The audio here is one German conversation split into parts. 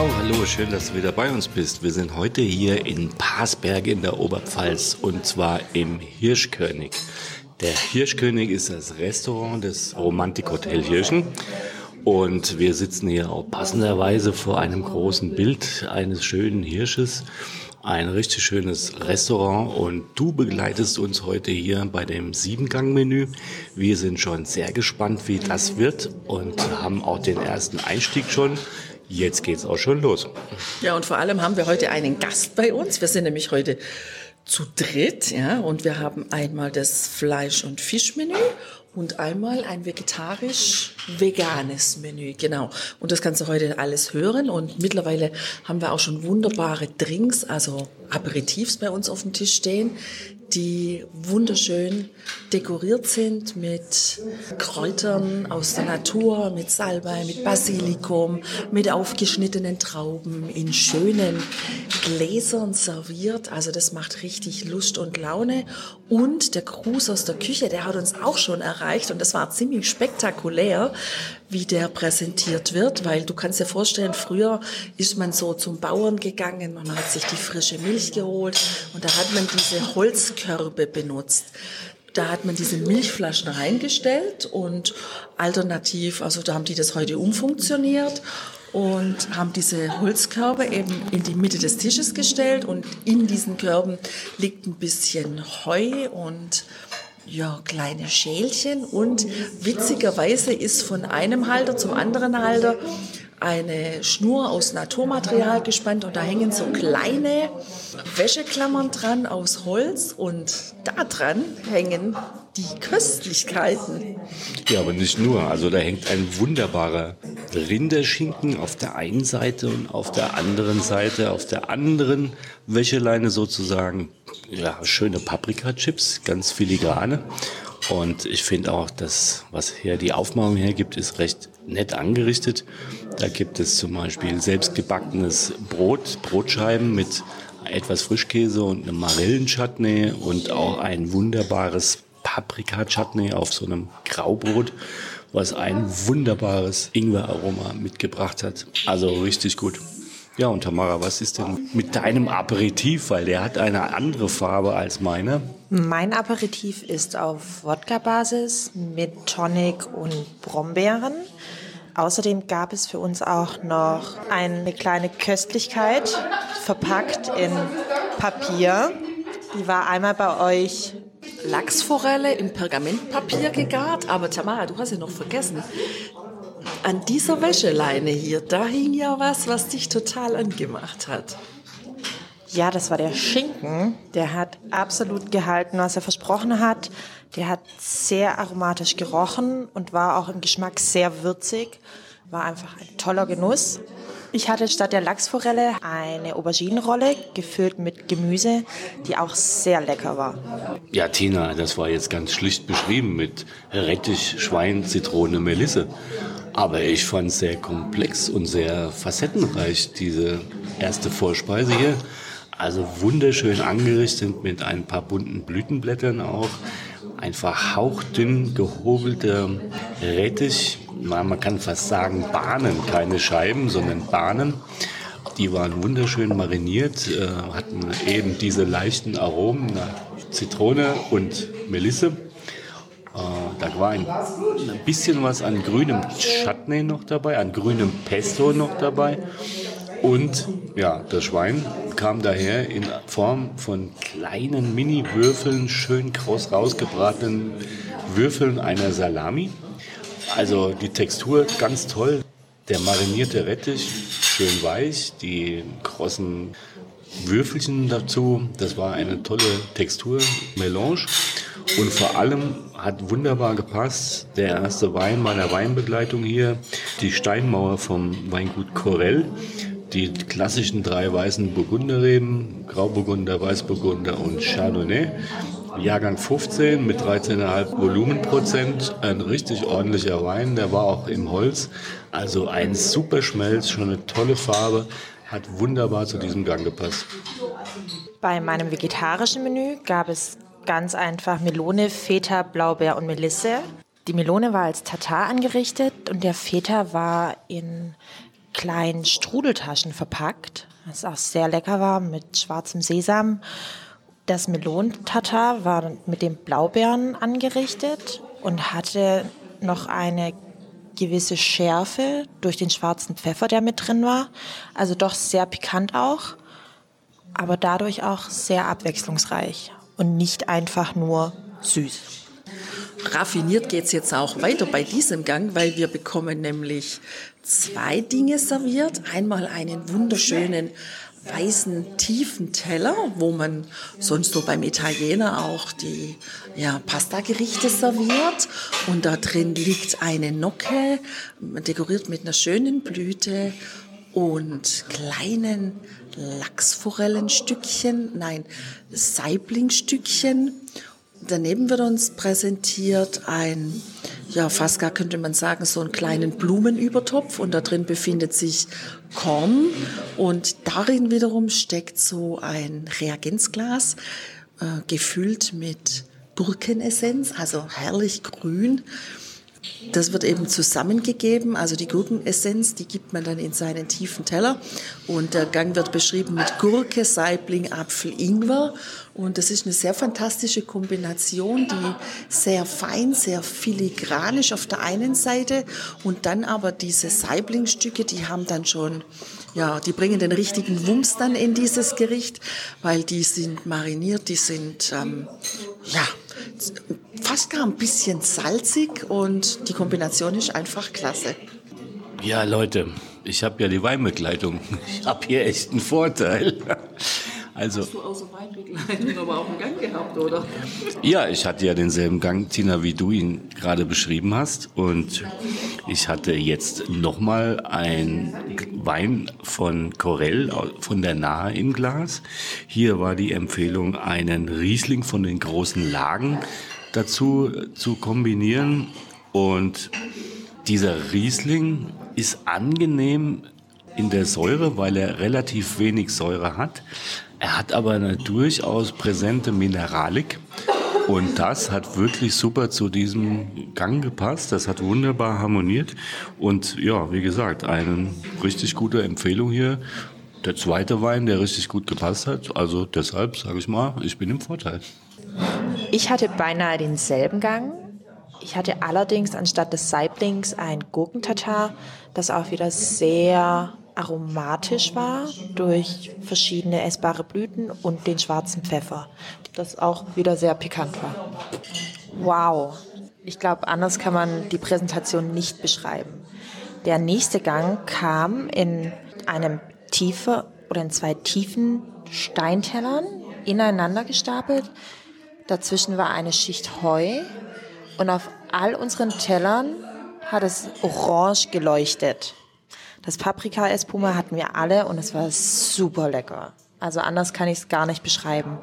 Ciao, hallo, schön, dass du wieder bei uns bist. Wir sind heute hier in Parsberg in der Oberpfalz und zwar im Hirschkönig. Der Hirschkönig ist das Restaurant des Romantikhotel Hirschen. Und wir sitzen hier auch passenderweise vor einem großen Bild eines schönen Hirsches. Ein richtig schönes Restaurant und du begleitest uns heute hier bei dem Siebengang-Menü. Wir sind schon sehr gespannt, wie das wird und haben auch den ersten Einstieg schon. Jetzt geht's auch schon los. Ja, und vor allem haben wir heute einen Gast bei uns. Wir sind nämlich heute zu dritt, ja, und wir haben einmal das Fleisch- und Fischmenü und einmal ein vegetarisch-veganes Menü, genau. Und das kannst du heute alles hören und mittlerweile haben wir auch schon wunderbare Drinks, also Aperitifs bei uns auf dem Tisch stehen, die wunderschön dekoriert sind mit Kräutern aus der Natur, mit Salbei, mit Basilikum, mit aufgeschnittenen Trauben in schönen Gläsern serviert. Also das macht richtig Lust und Laune. Und der Gruß aus der Küche, der hat uns auch schon erreicht und das war ziemlich spektakulär, wie der präsentiert wird, weil du kannst dir vorstellen, früher ist man so zum Bauern gegangen, man hat sich die frische Milch geholt und da hat man diese Holzkörbe benutzt. Da hat man diese Milchflaschen reingestellt und alternativ, also da haben die das heute umfunktioniert und haben diese Holzkörbe eben in die Mitte des Tisches gestellt und in diesen Körben liegt ein bisschen Heu und ja, kleine Schälchen und witzigerweise ist von einem Halter zum anderen Halter eine Schnur aus Naturmaterial gespannt und da hängen so kleine Wäscheklammern dran aus Holz und da dran hängen die Köstlichkeiten. Ja, aber nicht nur. Also da hängt ein wunderbarer Rinderschinken auf der einen Seite und auf der anderen Seite, auf der anderen Wäscheleine sozusagen, ja, schöne Paprikachips, ganz filigrane. Und ich finde auch, dass was hier die Aufmachung hergibt, ist recht nett angerichtet. Da gibt es zum Beispiel selbstgebackenes Brot, Brotscheiben mit etwas Frischkäse und einem Marillenchutney und auch ein wunderbares Paprika-Chutney auf so einem Graubrot, was ein wunderbares Ingwer-Aroma mitgebracht hat. Also richtig gut. Ja, und Tamara, was ist denn mit deinem Aperitif? Weil der hat eine andere Farbe als meine. Mein Aperitif ist auf Wodka-Basis mit Tonic und Brombeeren. Außerdem gab es für uns auch noch eine kleine Köstlichkeit, verpackt in Papier. Die war einmal bei euch Lachsforelle in Pergamentpapier gegart, aber Tamara, du hast ja noch vergessen, an dieser Wäscheleine hier, da hing ja was, was dich total angemacht hat. Ja, das war der Schinken. Der hat absolut gehalten, was er versprochen hat. Der hat sehr aromatisch gerochen und war auch im Geschmack sehr würzig. War einfach ein toller Genuss. Ich hatte statt der Lachsforelle eine Auberginenrolle gefüllt mit Gemüse, die auch sehr lecker war. Ja, Tina, das war jetzt ganz schlicht beschrieben mit Rettich, Schwein, Zitrone, Melisse. Aber ich fand es sehr komplex und sehr facettenreich, diese erste Vorspeise hier. Also wunderschön angerichtet mit ein paar bunten Blütenblättern auch. Einfach hauchdünn gehobelter Rettich. Man kann fast sagen Bahnen, keine Scheiben, sondern Bahnen. Die waren wunderschön mariniert, äh, hatten eben diese leichten Aromen nach Zitrone und Melisse. Äh, da war ein, ein bisschen was an grünem Chutney noch dabei, an grünem Pesto noch dabei. Und ja, das Schwein kam daher in Form von kleinen Mini-Würfeln, schön kross rausgebratenen Würfeln einer Salami. Also die Textur ganz toll. Der marinierte Rettich, schön weich, die krossen Würfelchen dazu. Das war eine tolle Textur, Melange. Und vor allem hat wunderbar gepasst der erste Wein meiner Weinbegleitung hier, die Steinmauer vom Weingut Corell die klassischen drei weißen Burgunderreben, Grauburgunder, Weißburgunder und Chardonnay. Jahrgang 15 mit 13,5 Volumenprozent. Ein richtig ordentlicher Wein, der war auch im Holz. Also ein super Schmelz, schon eine tolle Farbe, hat wunderbar zu diesem Gang gepasst. Bei meinem vegetarischen Menü gab es ganz einfach Melone, Feta, Blaubeer und Melisse. Die Melone war als Tatar angerichtet und der Feta war in kleinen Strudeltaschen verpackt, was auch sehr lecker war mit schwarzem Sesam. Das Melonentatar war mit den Blaubeeren angerichtet und hatte noch eine gewisse Schärfe durch den schwarzen Pfeffer, der mit drin war. Also doch sehr pikant auch, aber dadurch auch sehr abwechslungsreich und nicht einfach nur süß. Raffiniert geht es jetzt auch weiter bei diesem Gang, weil wir bekommen nämlich zwei Dinge serviert. Einmal einen wunderschönen weißen tiefen Teller, wo man sonst so beim Italiener auch die ja, Pasta-Gerichte serviert. Und da drin liegt eine Nocke, dekoriert mit einer schönen Blüte und kleinen Lachsforellenstückchen, nein, Saiblingstückchen. Daneben wird uns präsentiert ein, ja, fast gar könnte man sagen, so einen kleinen Blumenübertopf und da drin befindet sich Korn. Und darin wiederum steckt so ein Reagenzglas, äh, gefüllt mit Gurkenessenz, also herrlich grün. Das wird eben zusammengegeben, also die Gurkenessenz, die gibt man dann in seinen tiefen Teller. Und der Gang wird beschrieben mit Gurke, Saibling, Apfel, Ingwer und das ist eine sehr fantastische Kombination, die sehr fein, sehr filigranisch auf der einen Seite und dann aber diese Saiblingstücke, die haben dann schon ja, die bringen den richtigen Wumms dann in dieses Gericht, weil die sind mariniert, die sind ähm, ja fast gar ein bisschen salzig und die Kombination ist einfach klasse. Ja, Leute, ich habe ja die Weinbegleitung. Ich habe hier echt einen Vorteil. Also, Hast du außer Weinbegleitung aber auch einen Gang gehabt, oder? Ja, ich hatte ja denselben Gang, Tina, wie du ihn gerade beschrieben hast. Und ich hatte jetzt nochmal ein Wein von Corell von der Nahe im Glas. Hier war die Empfehlung, einen Riesling von den großen Lagen dazu zu kombinieren. Und dieser Riesling ist angenehm in der Säure, weil er relativ wenig Säure hat. Er hat aber eine durchaus präsente Mineralik. Und das hat wirklich super zu diesem Gang gepasst. Das hat wunderbar harmoniert. Und ja, wie gesagt, eine richtig gute Empfehlung hier. Der zweite Wein, der richtig gut gepasst hat. Also deshalb sage ich mal, ich bin im Vorteil. Ich hatte beinahe denselben Gang. Ich hatte allerdings anstatt des Saiblings ein Gurkentatar, das auch wieder sehr aromatisch war durch verschiedene essbare Blüten und den schwarzen Pfeffer, das auch wieder sehr pikant war. Wow, ich glaube, anders kann man die Präsentation nicht beschreiben. Der nächste Gang kam in einem tiefe oder in zwei tiefen Steintellern ineinander gestapelt Dazwischen war eine Schicht Heu und auf all unseren Tellern hat es orange geleuchtet. Das Paprika-Espuma hatten wir alle und es war super lecker. Also anders kann ich es gar nicht beschreiben.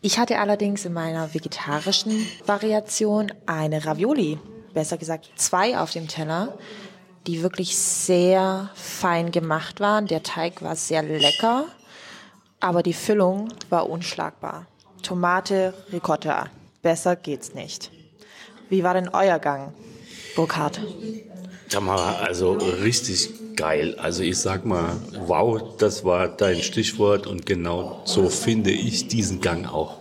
Ich hatte allerdings in meiner vegetarischen Variation eine Ravioli, besser gesagt zwei auf dem Teller, die wirklich sehr fein gemacht waren. Der Teig war sehr lecker, aber die Füllung war unschlagbar. Tomate, Ricotta. Besser geht's nicht. Wie war denn euer Gang, Burkhard? Tamara, also richtig geil. Also ich sag mal, wow, das war dein Stichwort und genau so finde ich diesen Gang auch.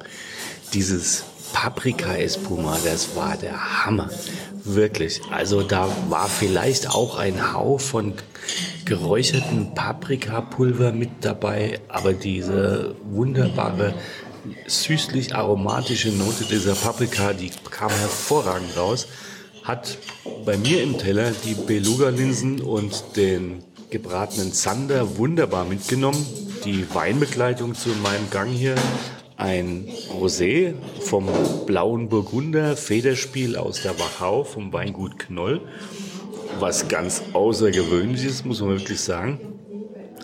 Dieses Paprika Espuma, das war der Hammer. Wirklich. Also da war vielleicht auch ein Hauch von geräucherten Paprikapulver mit dabei, aber diese wunderbare süßlich aromatische Note dieser Paprika, die kam hervorragend raus. Hat bei mir im Teller die Beluga-Linsen und den gebratenen Zander wunderbar mitgenommen. Die Weinbegleitung zu meinem Gang hier ein Rosé vom blauen Burgunder Federspiel aus der Wachau vom Weingut Knoll. Was ganz außergewöhnliches, muss man wirklich sagen.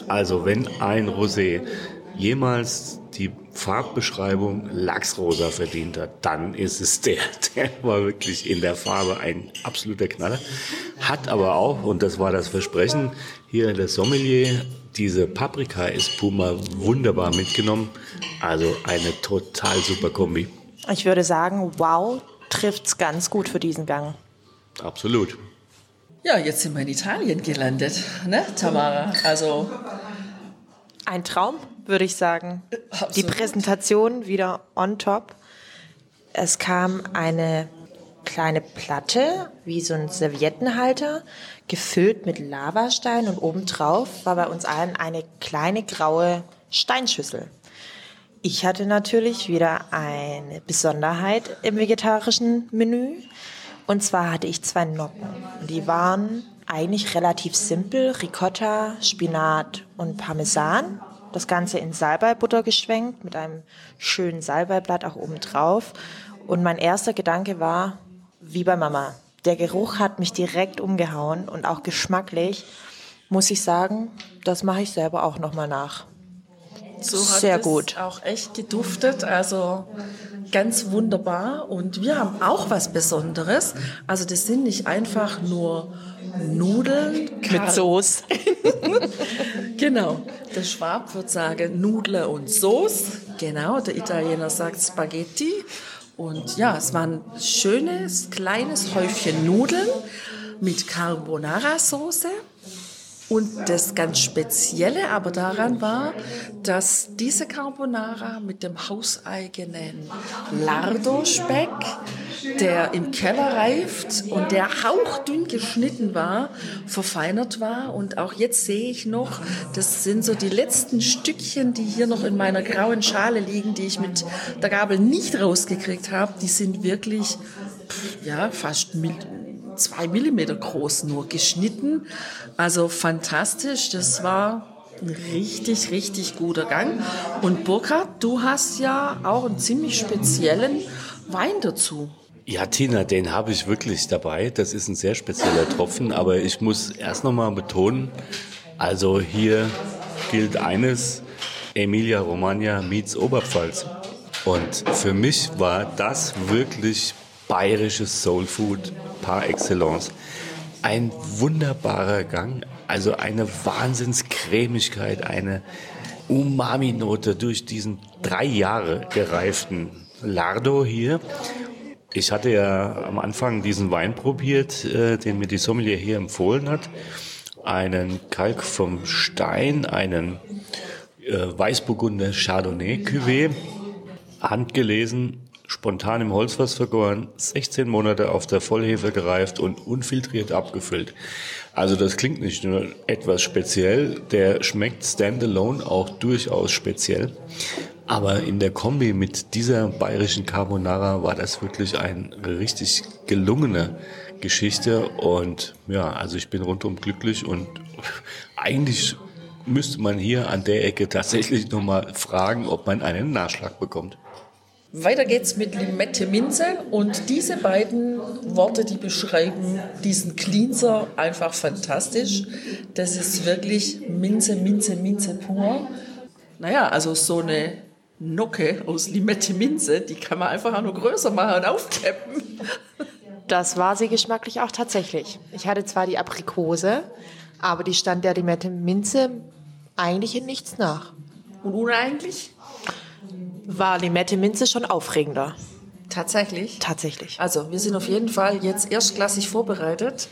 Also wenn ein Rosé jemals die Farbbeschreibung Lachsrosa verdient hat, dann ist es der. Der war wirklich in der Farbe ein absoluter Knaller. Hat aber auch, und das war das Versprechen, hier der Sommelier diese Paprika-Espuma wunderbar mitgenommen. Also eine total super Kombi. Ich würde sagen, wow, trifft's ganz gut für diesen Gang. Absolut. Ja, jetzt sind wir in Italien gelandet, ne, Tamara? Also Ein Traum, würde ich sagen. Die Absolut. Präsentation wieder on top. Es kam eine kleine Platte, wie so ein Serviettenhalter, gefüllt mit Lavastein und obendrauf war bei uns allen eine kleine graue Steinschüssel. Ich hatte natürlich wieder eine Besonderheit im vegetarischen Menü. Und zwar hatte ich zwei Noppen. Und Die waren eigentlich relativ simpel. Ricotta, Spinat und Parmesan. Das Ganze in Salbeibutter geschwenkt mit einem schönen Salbeiblatt auch oben drauf. Und mein erster Gedanke war, wie bei Mama. Der Geruch hat mich direkt umgehauen und auch geschmacklich muss ich sagen, das mache ich selber auch nochmal nach. So hat Sehr es gut. auch echt geduftet, also ganz wunderbar. Und wir haben auch was Besonderes. Also das sind nicht einfach nur Nudeln Mit Soße. Genau. Der Schwab wird sagen Nudle und Sauce. Genau, der Italiener sagt Spaghetti. Und ja, es war ein schönes, kleines Häufchen Nudeln mit Carbonara-Soße. Und das ganz Spezielle aber daran war, dass diese Carbonara mit dem hauseigenen Lardo-Speck, der im Keller reift und der hauchdünn geschnitten war, verfeinert war. Und auch jetzt sehe ich noch, das sind so die letzten Stückchen, die hier noch in meiner grauen Schale liegen, die ich mit der Gabel nicht rausgekriegt habe. Die sind wirklich, ja, fast zwei Millimeter groß nur geschnitten. Also fantastisch. Das war ein richtig, richtig guter Gang. Und Burkhard, du hast ja auch einen ziemlich speziellen Wein dazu. Ja, Tina, den habe ich wirklich dabei. Das ist ein sehr spezieller Tropfen, aber ich muss erst nochmal betonen, also hier gilt eines, Emilia Romagna meets Oberpfalz. Und für mich war das wirklich bayerisches Soul Food par excellence. Ein wunderbarer Gang, also eine Wahnsinnscremigkeit, eine Umami-Note durch diesen drei Jahre gereiften Lardo hier. Ich hatte ja am Anfang diesen Wein probiert, äh, den mir die Sommelier hier empfohlen hat. Einen Kalk vom Stein, einen äh, Weißburgunder Chardonnay Cuvée, handgelesen, spontan im Holzfass vergoren, 16 Monate auf der Vollhefe gereift und unfiltriert abgefüllt. Also das klingt nicht nur etwas speziell, der schmeckt standalone auch durchaus speziell. Aber in der Kombi mit dieser bayerischen Carbonara war das wirklich eine richtig gelungene Geschichte. Und ja, also ich bin rundum glücklich und eigentlich müsste man hier an der Ecke tatsächlich nochmal fragen, ob man einen Nachschlag bekommt. Weiter geht's mit Limette Minze und diese beiden Worte, die beschreiben diesen Cleanser einfach fantastisch. Das ist wirklich Minze, Minze, Minze pur. Naja, also so eine Nocke aus Limette Minze, die kann man einfach noch größer machen und aufklappen. Das war sie geschmacklich auch tatsächlich. Ich hatte zwar die Aprikose, aber die stand der Limette Minze eigentlich in nichts nach. Und uneigentlich? War Limette Minze schon aufregender. Tatsächlich. Tatsächlich. Also, wir sind auf jeden Fall jetzt erstklassig vorbereitet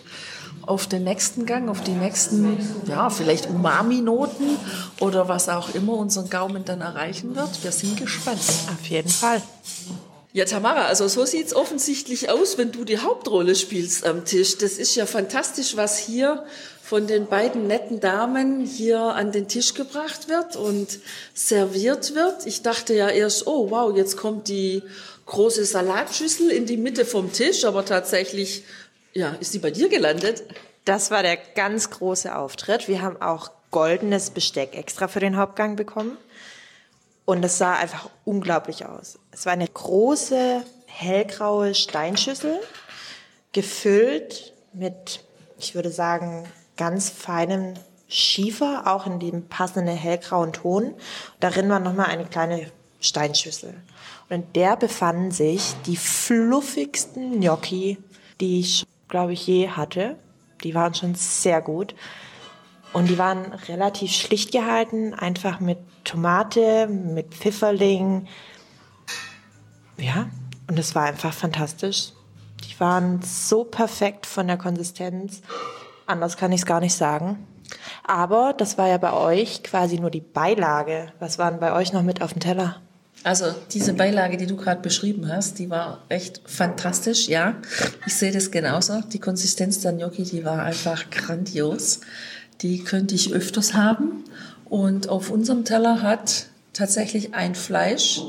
auf den nächsten Gang, auf die nächsten, ja, vielleicht Umami-Noten oder was auch immer unseren Gaumen dann erreichen wird. Wir sind gespannt. Auf jeden Fall. Ja, Tamara, also so sieht's offensichtlich aus, wenn du die Hauptrolle spielst am Tisch. Das ist ja fantastisch, was hier von den beiden netten Damen hier an den Tisch gebracht wird und serviert wird. Ich dachte ja erst, oh wow, jetzt kommt die große Salatschüssel in die Mitte vom Tisch, aber tatsächlich, ja, ist die bei dir gelandet? Das war der ganz große Auftritt. Wir haben auch goldenes Besteck extra für den Hauptgang bekommen. Und es sah einfach unglaublich aus. Es war eine große, hellgraue Steinschüssel, gefüllt mit, ich würde sagen, ganz feinem Schiefer, auch in dem passenden hellgrauen Ton. Darin war nochmal eine kleine Steinschüssel. Und in der befanden sich die fluffigsten Gnocchi, die ich, glaube ich, je hatte. Die waren schon sehr gut. Und die waren relativ schlicht gehalten, einfach mit Tomate, mit Pfifferling. Ja, und es war einfach fantastisch. Die waren so perfekt von der Konsistenz. Anders kann ich es gar nicht sagen. Aber das war ja bei euch quasi nur die Beilage. Was waren bei euch noch mit auf dem Teller? Also diese Beilage, die du gerade beschrieben hast, die war echt fantastisch, ja. Ich sehe das genauso. Die Konsistenz der Gnocchi, die war einfach grandios. Die könnte ich öfters haben. Und auf unserem Teller hat tatsächlich ein Fleisch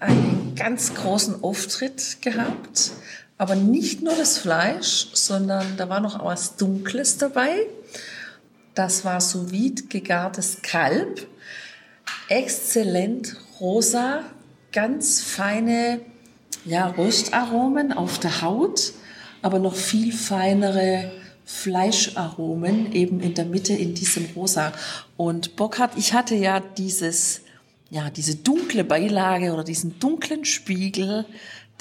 einen ganz großen Auftritt gehabt. Aber nicht nur das Fleisch, sondern da war noch was Dunkles dabei. Das war sous vide gegartes Kalb. Exzellent rosa, ganz feine ja, Röstaromen auf der Haut, aber noch viel feinere Fleischaromen eben in der Mitte in diesem Rosa. Und Bockhart, ich hatte ja dieses, ja, diese dunkle Beilage oder diesen dunklen Spiegel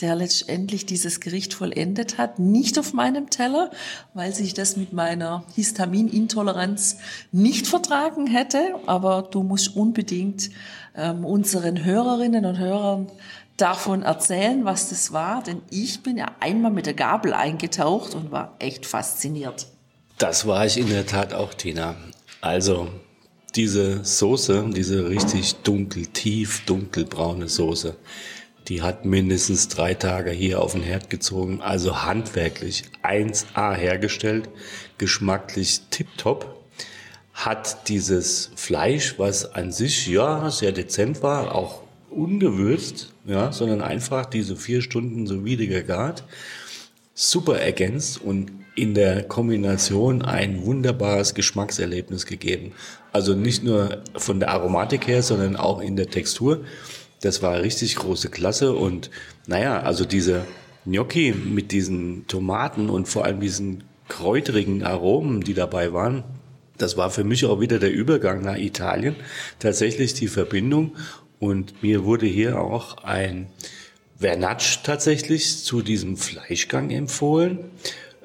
der letztendlich dieses Gericht vollendet hat, nicht auf meinem Teller, weil sich das mit meiner Histaminintoleranz nicht vertragen hätte. Aber du musst unbedingt ähm, unseren Hörerinnen und Hörern davon erzählen, was das war, denn ich bin ja einmal mit der Gabel eingetaucht und war echt fasziniert. Das war ich in der Tat auch, Tina. Also diese Soße, diese richtig dunkel, tief dunkelbraune Soße, die hat mindestens drei Tage hier auf den Herd gezogen, also handwerklich 1A hergestellt, geschmacklich tipptopp. Hat dieses Fleisch, was an sich ja sehr dezent war, auch ungewürzt, ja, sondern einfach diese vier Stunden so wieder gegart, super ergänzt und in der Kombination ein wunderbares Geschmackserlebnis gegeben. Also nicht nur von der Aromatik her, sondern auch in der Textur. Das war richtig große Klasse und naja, also diese Gnocchi mit diesen Tomaten und vor allem diesen kräuterigen Aromen, die dabei waren, das war für mich auch wieder der Übergang nach Italien. Tatsächlich die Verbindung und mir wurde hier auch ein Vernatsch tatsächlich zu diesem Fleischgang empfohlen.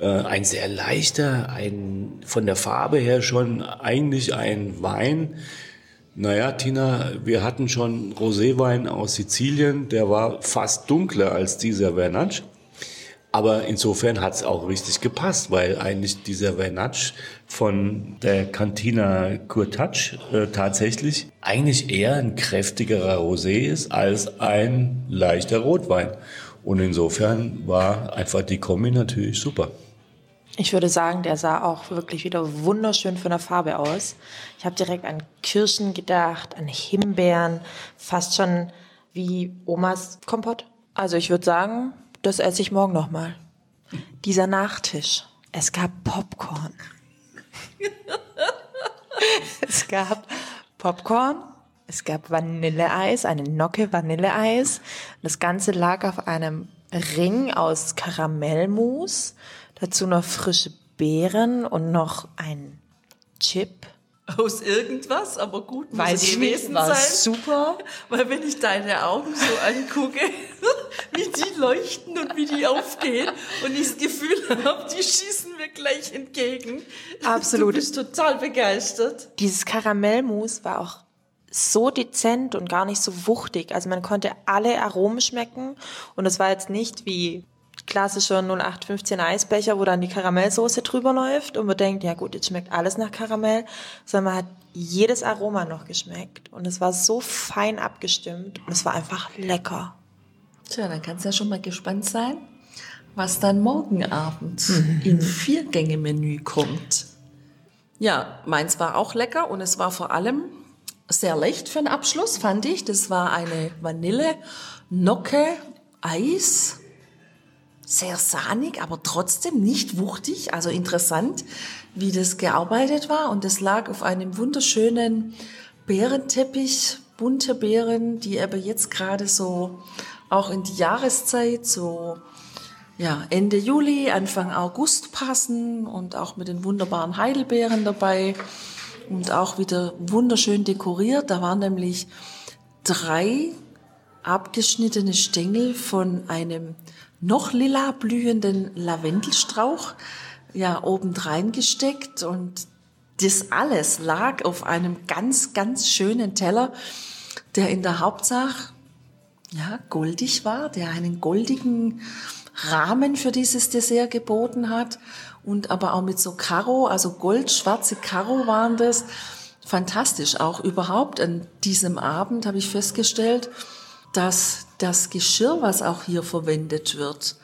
Äh, ein sehr leichter, ein von der Farbe her schon eigentlich ein Wein, naja, Tina, wir hatten schon Roséwein aus Sizilien, der war fast dunkler als dieser Vernatsch. Aber insofern hat es auch richtig gepasst, weil eigentlich dieser Vernatsch von der Cantina Kurtatsch äh, tatsächlich eigentlich eher ein kräftigerer Rosé ist als ein leichter Rotwein. Und insofern war einfach die Kombi natürlich super. Ich würde sagen, der sah auch wirklich wieder wunderschön von der Farbe aus. Ich habe direkt an Kirschen gedacht, an Himbeeren, fast schon wie Omas Kompott. Also ich würde sagen, das esse ich morgen nochmal. Dieser Nachtisch. Es gab Popcorn. es gab Popcorn, es gab Vanilleeis, eine Nocke Vanilleeis. Das Ganze lag auf einem Ring aus Karamellmus Dazu noch frische Beeren und noch ein Chip. Aus irgendwas, aber gut muss Weiß es gewesen war sein. super. Weil wenn ich deine Augen so angucke, wie die leuchten und wie die aufgehen und ich das Gefühl habe, die schießen mir gleich entgegen. Absolut. Du bist total begeistert. Dieses Karamellmus war auch so dezent und gar nicht so wuchtig. Also man konnte alle Aromen schmecken und es war jetzt nicht wie klassischer 0815 Eisbecher, wo dann die Karamellsoße drüber läuft und man denkt, ja gut, jetzt schmeckt alles nach Karamell, sondern man hat jedes Aroma noch geschmeckt und es war so fein abgestimmt und es war einfach lecker. Tja, dann kannst du ja schon mal gespannt sein, was dann morgen Abend mhm. im Viergänge-Menü kommt. Ja, meins war auch lecker und es war vor allem sehr leicht für den Abschluss, fand ich. Das war eine Vanille, Nocke, Eis sehr sahnig, aber trotzdem nicht wuchtig. Also interessant, wie das gearbeitet war. Und es lag auf einem wunderschönen Beerenteppich, bunte Beeren, die aber jetzt gerade so auch in die Jahreszeit, so ja, Ende Juli, Anfang August passen und auch mit den wunderbaren Heidelbeeren dabei. und auch wieder wunderschön dekoriert. Da waren nämlich drei abgeschnittene Stängel von einem noch lila blühenden Lavendelstrauch ja obendrein gesteckt und das alles lag auf einem ganz, ganz schönen Teller, der in der Hauptsache ja, goldig war, der einen goldigen Rahmen für dieses Dessert geboten hat und aber auch mit so Karo, also goldschwarze Karo waren das. Fantastisch. Auch überhaupt an diesem Abend habe ich festgestellt, dass das Geschirr, was auch hier verwendet wird,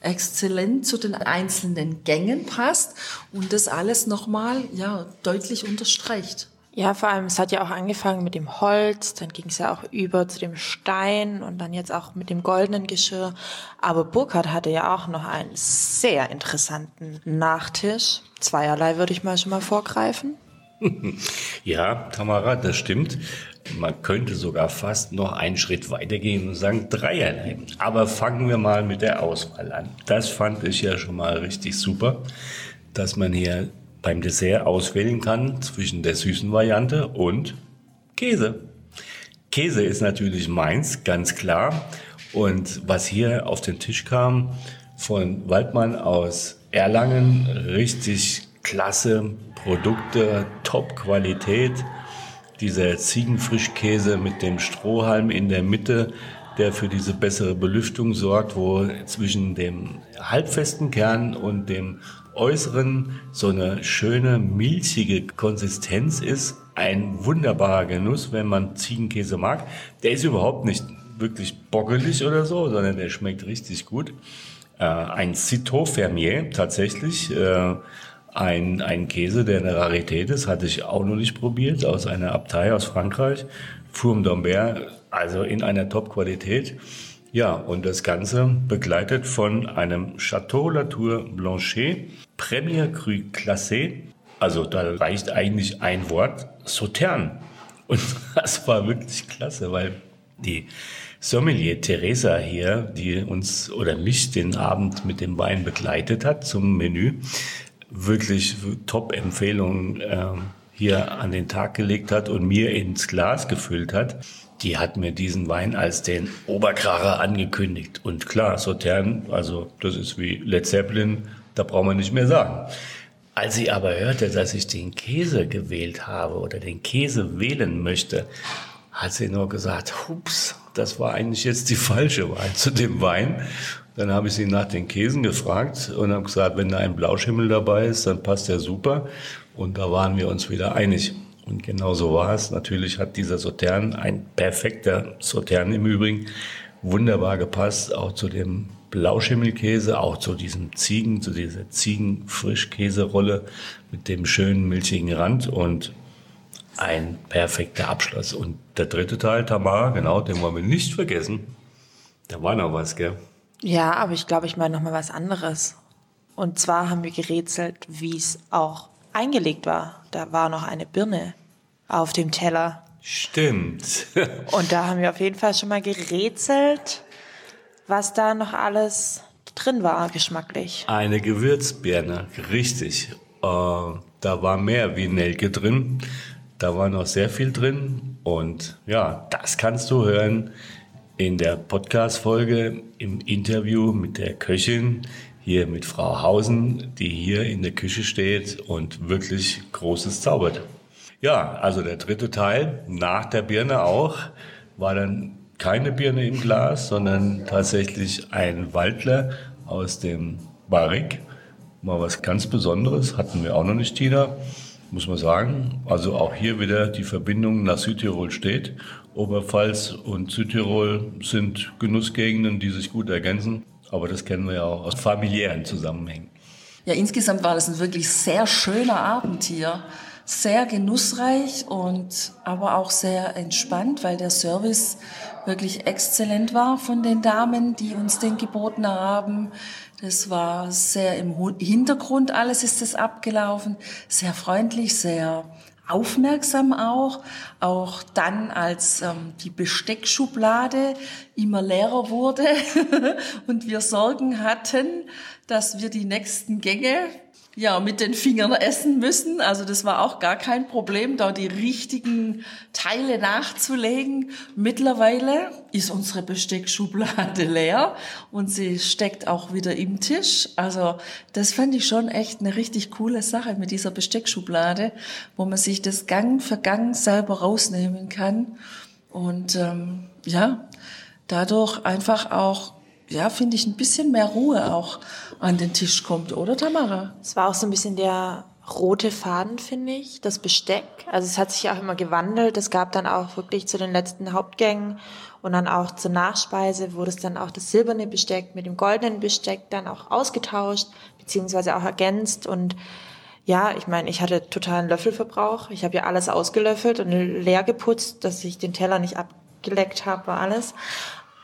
exzellent zu den einzelnen Gängen passt und das alles nochmal ja, deutlich unterstreicht. Ja, vor allem, es hat ja auch angefangen mit dem Holz, dann ging es ja auch über zu dem Stein und dann jetzt auch mit dem goldenen Geschirr. Aber Burkhard hatte ja auch noch einen sehr interessanten Nachtisch. Zweierlei würde ich mal schon mal vorgreifen. ja, Tamara, das stimmt. Man könnte sogar fast noch einen Schritt weitergehen und sagen dreierlei. Aber fangen wir mal mit der Auswahl an. Das fand ich ja schon mal richtig super, dass man hier beim Dessert auswählen kann zwischen der süßen Variante und Käse. Käse ist natürlich meins, ganz klar. Und was hier auf den Tisch kam von Waldmann aus Erlangen, richtig klasse Produkte, Top-Qualität. Dieser Ziegenfrischkäse mit dem Strohhalm in der Mitte, der für diese bessere Belüftung sorgt, wo zwischen dem halbfesten Kern und dem Äußeren so eine schöne milchige Konsistenz ist. Ein wunderbarer Genuss, wenn man Ziegenkäse mag. Der ist überhaupt nicht wirklich bockelig oder so, sondern der schmeckt richtig gut. Äh, ein Citeau Fermier tatsächlich. Äh, ein, ein Käse, der eine Rarität ist, hatte ich auch noch nicht probiert, aus einer Abtei aus Frankreich. Fourme d'Ambert, also in einer Top-Qualität. Ja, und das Ganze begleitet von einem Chateau Latour Blanchet Premier Cru Classé. Also da reicht eigentlich ein Wort, Sautern. Und das war wirklich klasse, weil die Sommelier Teresa hier, die uns oder mich den Abend mit dem Wein begleitet hat zum Menü, wirklich Top-Empfehlungen äh, hier an den Tag gelegt hat und mir ins Glas gefüllt hat die hat mir diesen Wein als den Oberkracher angekündigt. Und klar, Sautern, also das ist wie Led Zeppelin, da braucht man nicht mehr sagen. Als sie aber hörte, dass ich den Käse gewählt habe oder den Käse wählen möchte, hat sie nur gesagt, hups, das war eigentlich jetzt die falsche Wahl zu dem Wein. Dann habe ich sie nach den Käsen gefragt und habe gesagt, wenn da ein Blauschimmel dabei ist, dann passt der super. Und da waren wir uns wieder einig. Und genau so war es. Natürlich hat dieser Sautern, ein perfekter Sautern im Übrigen, wunderbar gepasst, auch zu dem Blauschimmelkäse, auch zu diesem Ziegen, zu dieser Ziegenfrischkäserolle mit dem schönen milchigen Rand und ein perfekter Abschluss. Und der dritte Teil, Tamar, genau, den wollen wir nicht vergessen. Da war noch was, gell? Ja, aber ich glaube, ich meine noch mal was anderes. Und zwar haben wir gerätselt, wie es auch eingelegt war. Da war noch eine Birne auf dem Teller. Stimmt. Und da haben wir auf jeden Fall schon mal gerätselt, was da noch alles drin war, geschmacklich. Eine Gewürzbirne, richtig. Äh, da war mehr wie Nelke drin. Da war noch sehr viel drin. Und ja, das kannst du hören in der Podcast-Folge im Interview mit der Köchin, hier mit Frau Hausen, die hier in der Küche steht und wirklich Großes zaubert. Ja, also der dritte Teil, nach der Birne auch, war dann keine Birne im Glas, sondern tatsächlich ein Waldler aus dem Barrik. Mal was ganz Besonderes, hatten wir auch noch nicht, Tina, muss man sagen. Also auch hier wieder die Verbindung nach Südtirol steht. Oberpfalz und Südtirol sind Genussgegenden, die sich gut ergänzen. Aber das kennen wir ja auch aus familiären Zusammenhängen. Ja, insgesamt war das ein wirklich sehr schöner Abend hier. Sehr genussreich und aber auch sehr entspannt, weil der Service wirklich exzellent war von den Damen, die uns den geboten haben. Das war sehr im Hintergrund, alles ist das abgelaufen, sehr freundlich, sehr aufmerksam auch, auch dann, als ähm, die Besteckschublade immer leerer wurde und wir Sorgen hatten, dass wir die nächsten Gänge ja, mit den Fingern essen müssen. Also das war auch gar kein Problem, da die richtigen Teile nachzulegen. Mittlerweile ist unsere Besteckschublade leer und sie steckt auch wieder im Tisch. Also das fand ich schon echt eine richtig coole Sache mit dieser Besteckschublade, wo man sich das Gang für Gang selber rausnehmen kann. Und ähm, ja, dadurch einfach auch ja, finde ich, ein bisschen mehr Ruhe auch an den Tisch kommt, oder Tamara? Es war auch so ein bisschen der rote Faden, finde ich, das Besteck. Also es hat sich auch immer gewandelt. Es gab dann auch wirklich zu den letzten Hauptgängen und dann auch zur Nachspeise wurde es dann auch das silberne Besteck mit dem goldenen Besteck dann auch ausgetauscht, beziehungsweise auch ergänzt und ja, ich meine, ich hatte totalen Löffelverbrauch. Ich habe ja alles ausgelöffelt und leer geputzt, dass ich den Teller nicht abgeleckt habe, war alles.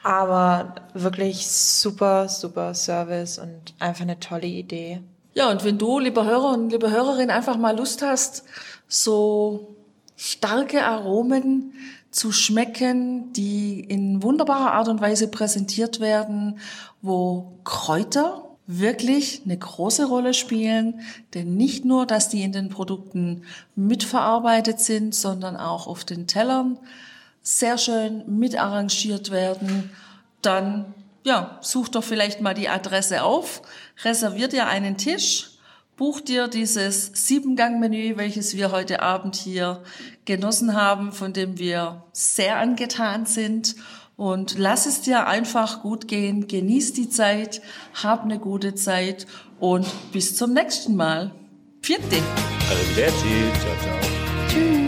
Aber wirklich super, super Service und einfach eine tolle Idee. Ja, und wenn du, lieber Hörer und liebe Hörerin, einfach mal Lust hast, so starke Aromen zu schmecken, die in wunderbarer Art und Weise präsentiert werden, wo Kräuter wirklich eine große Rolle spielen, denn nicht nur, dass die in den Produkten mitverarbeitet sind, sondern auch auf den Tellern sehr schön mitarrangiert werden, dann ja, such doch vielleicht mal die Adresse auf, reserviert dir einen Tisch, buch dir dieses Siebengang-Menü, welches wir heute Abend hier genossen haben, von dem wir sehr angetan sind. Und lass es dir einfach gut gehen, genieß die Zeit, hab eine gute Zeit und bis zum nächsten Mal. Vierte. Arrivederci. Ciao, ciao. Tschüss.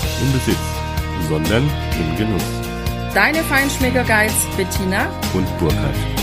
im Besitz, sondern im Genuss. deine Feinschmecker Guides Bettina Und Burkhard.